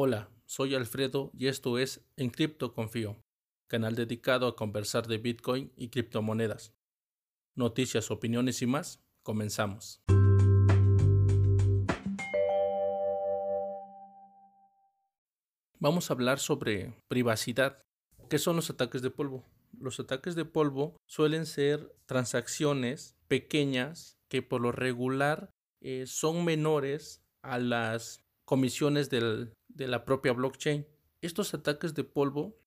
Hola, soy Alfredo y esto es En Cripto Confío, canal dedicado a conversar de Bitcoin y criptomonedas. Noticias, opiniones y más, comenzamos. Vamos a hablar sobre privacidad. ¿Qué son los ataques de polvo? Los ataques de polvo suelen ser transacciones pequeñas que por lo regular eh, son menores a las comisiones de la propia blockchain. Estos ataques de polvo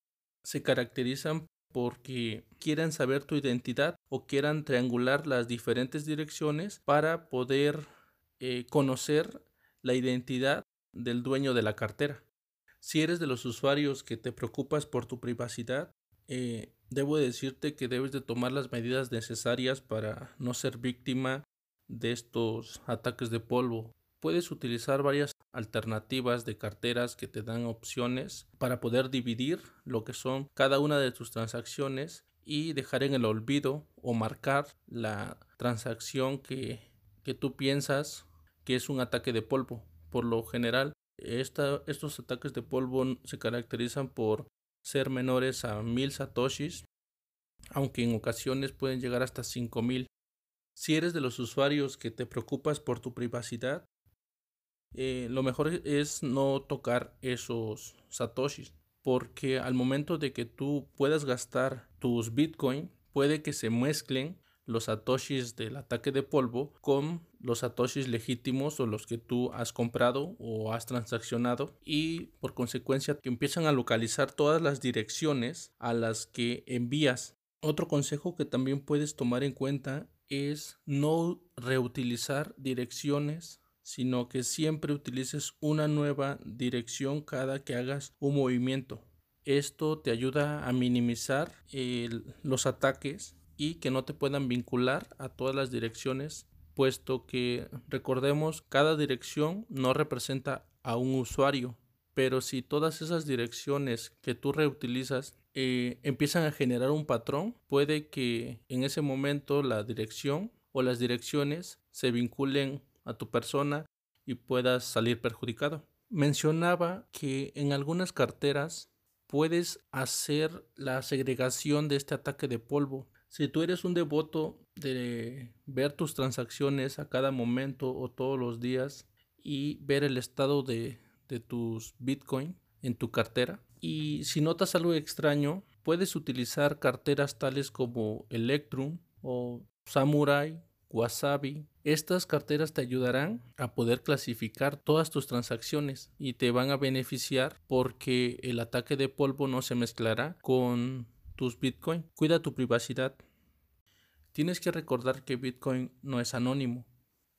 se caracterizan porque quieran saber tu identidad o quieran triangular las diferentes direcciones para poder eh, conocer la identidad del dueño de la cartera. Si eres de los usuarios que te preocupas por tu privacidad, eh, debo decirte que debes de tomar las medidas necesarias para no ser víctima de estos ataques de polvo. Puedes utilizar varias alternativas de carteras que te dan opciones para poder dividir lo que son cada una de tus transacciones y dejar en el olvido o marcar la transacción que, que tú piensas que es un ataque de polvo. Por lo general, estos ataques de polvo se caracterizan por ser menores a mil satoshis, aunque en ocasiones pueden llegar hasta 5000. Si eres de los usuarios que te preocupas por tu privacidad, eh, lo mejor es no tocar esos satoshis, porque al momento de que tú puedas gastar tus bitcoin, puede que se mezclen los satoshis del ataque de polvo con los satoshis legítimos o los que tú has comprado o has transaccionado y por consecuencia que empiezan a localizar todas las direcciones a las que envías. Otro consejo que también puedes tomar en cuenta es no reutilizar direcciones sino que siempre utilices una nueva dirección cada que hagas un movimiento. Esto te ayuda a minimizar los ataques y que no te puedan vincular a todas las direcciones, puesto que recordemos cada dirección no representa a un usuario, pero si todas esas direcciones que tú reutilizas eh, empiezan a generar un patrón, puede que en ese momento la dirección o las direcciones se vinculen a tu persona y puedas salir perjudicado. Mencionaba que en algunas carteras puedes hacer la segregación de este ataque de polvo si tú eres un devoto de ver tus transacciones a cada momento o todos los días y ver el estado de, tus Bitcoin en tu cartera, y si notas algo extraño, puedes utilizar carteras tales como Electrum o Samurai, Wasabi. Estas carteras te ayudarán a poder clasificar todas tus transacciones y te van a beneficiar porque el ataque de polvo no se mezclará con tus Bitcoin. Cuida tu privacidad. Tienes que recordar que Bitcoin no es anónimo.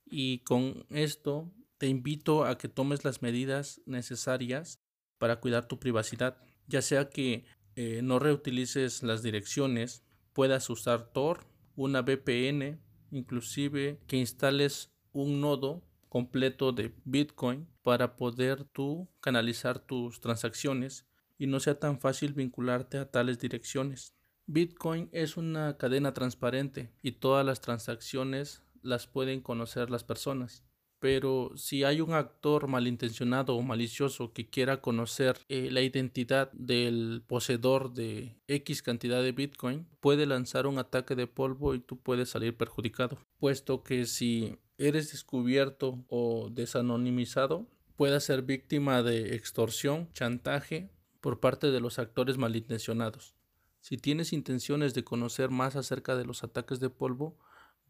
Y con esto te invito a que tomes las medidas necesarias para cuidar tu privacidad. Ya sea que eh, no reutilices las direcciones, puedas usar Tor, una VPN, inclusive que instales un nodo completo de Bitcoin para poder tú canalizar tus transacciones y no sea tan fácil vincularte a tales direcciones. Bitcoin es una cadena transparente y todas las transacciones las pueden conocer las personas. Pero si hay un actor malintencionado o malicioso que quiera conocer eh, la identidad del poseedor de X cantidad de Bitcoin, puede lanzar un ataque de polvo y tú puedes salir perjudicado. Puesto que si eres descubierto o desanonimizado, puedes ser víctima de extorsión, chantaje por parte de los actores malintencionados. Si tienes intenciones de conocer más acerca de los ataques de polvo,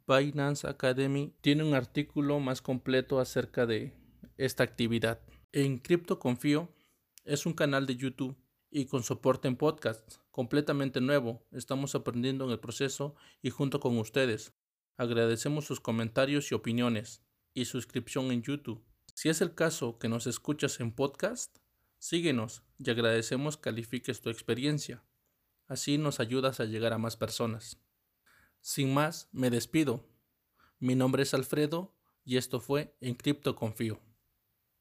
Binance Academy tiene un artículo más completo acerca de esta actividad. En Crypto Confío es un canal de YouTube y con soporte en podcast completamente nuevo. Estamos aprendiendo en el proceso y junto con ustedes. Agradecemos sus comentarios y opiniones y suscripción en YouTube. Si es el caso que nos escuchas en podcast, Síguenos y agradecemos califiques tu experiencia. Así nos ayudas a llegar a más personas. Sin más, me despido. Mi nombre es Alfredo y esto fue En Cripto Confío.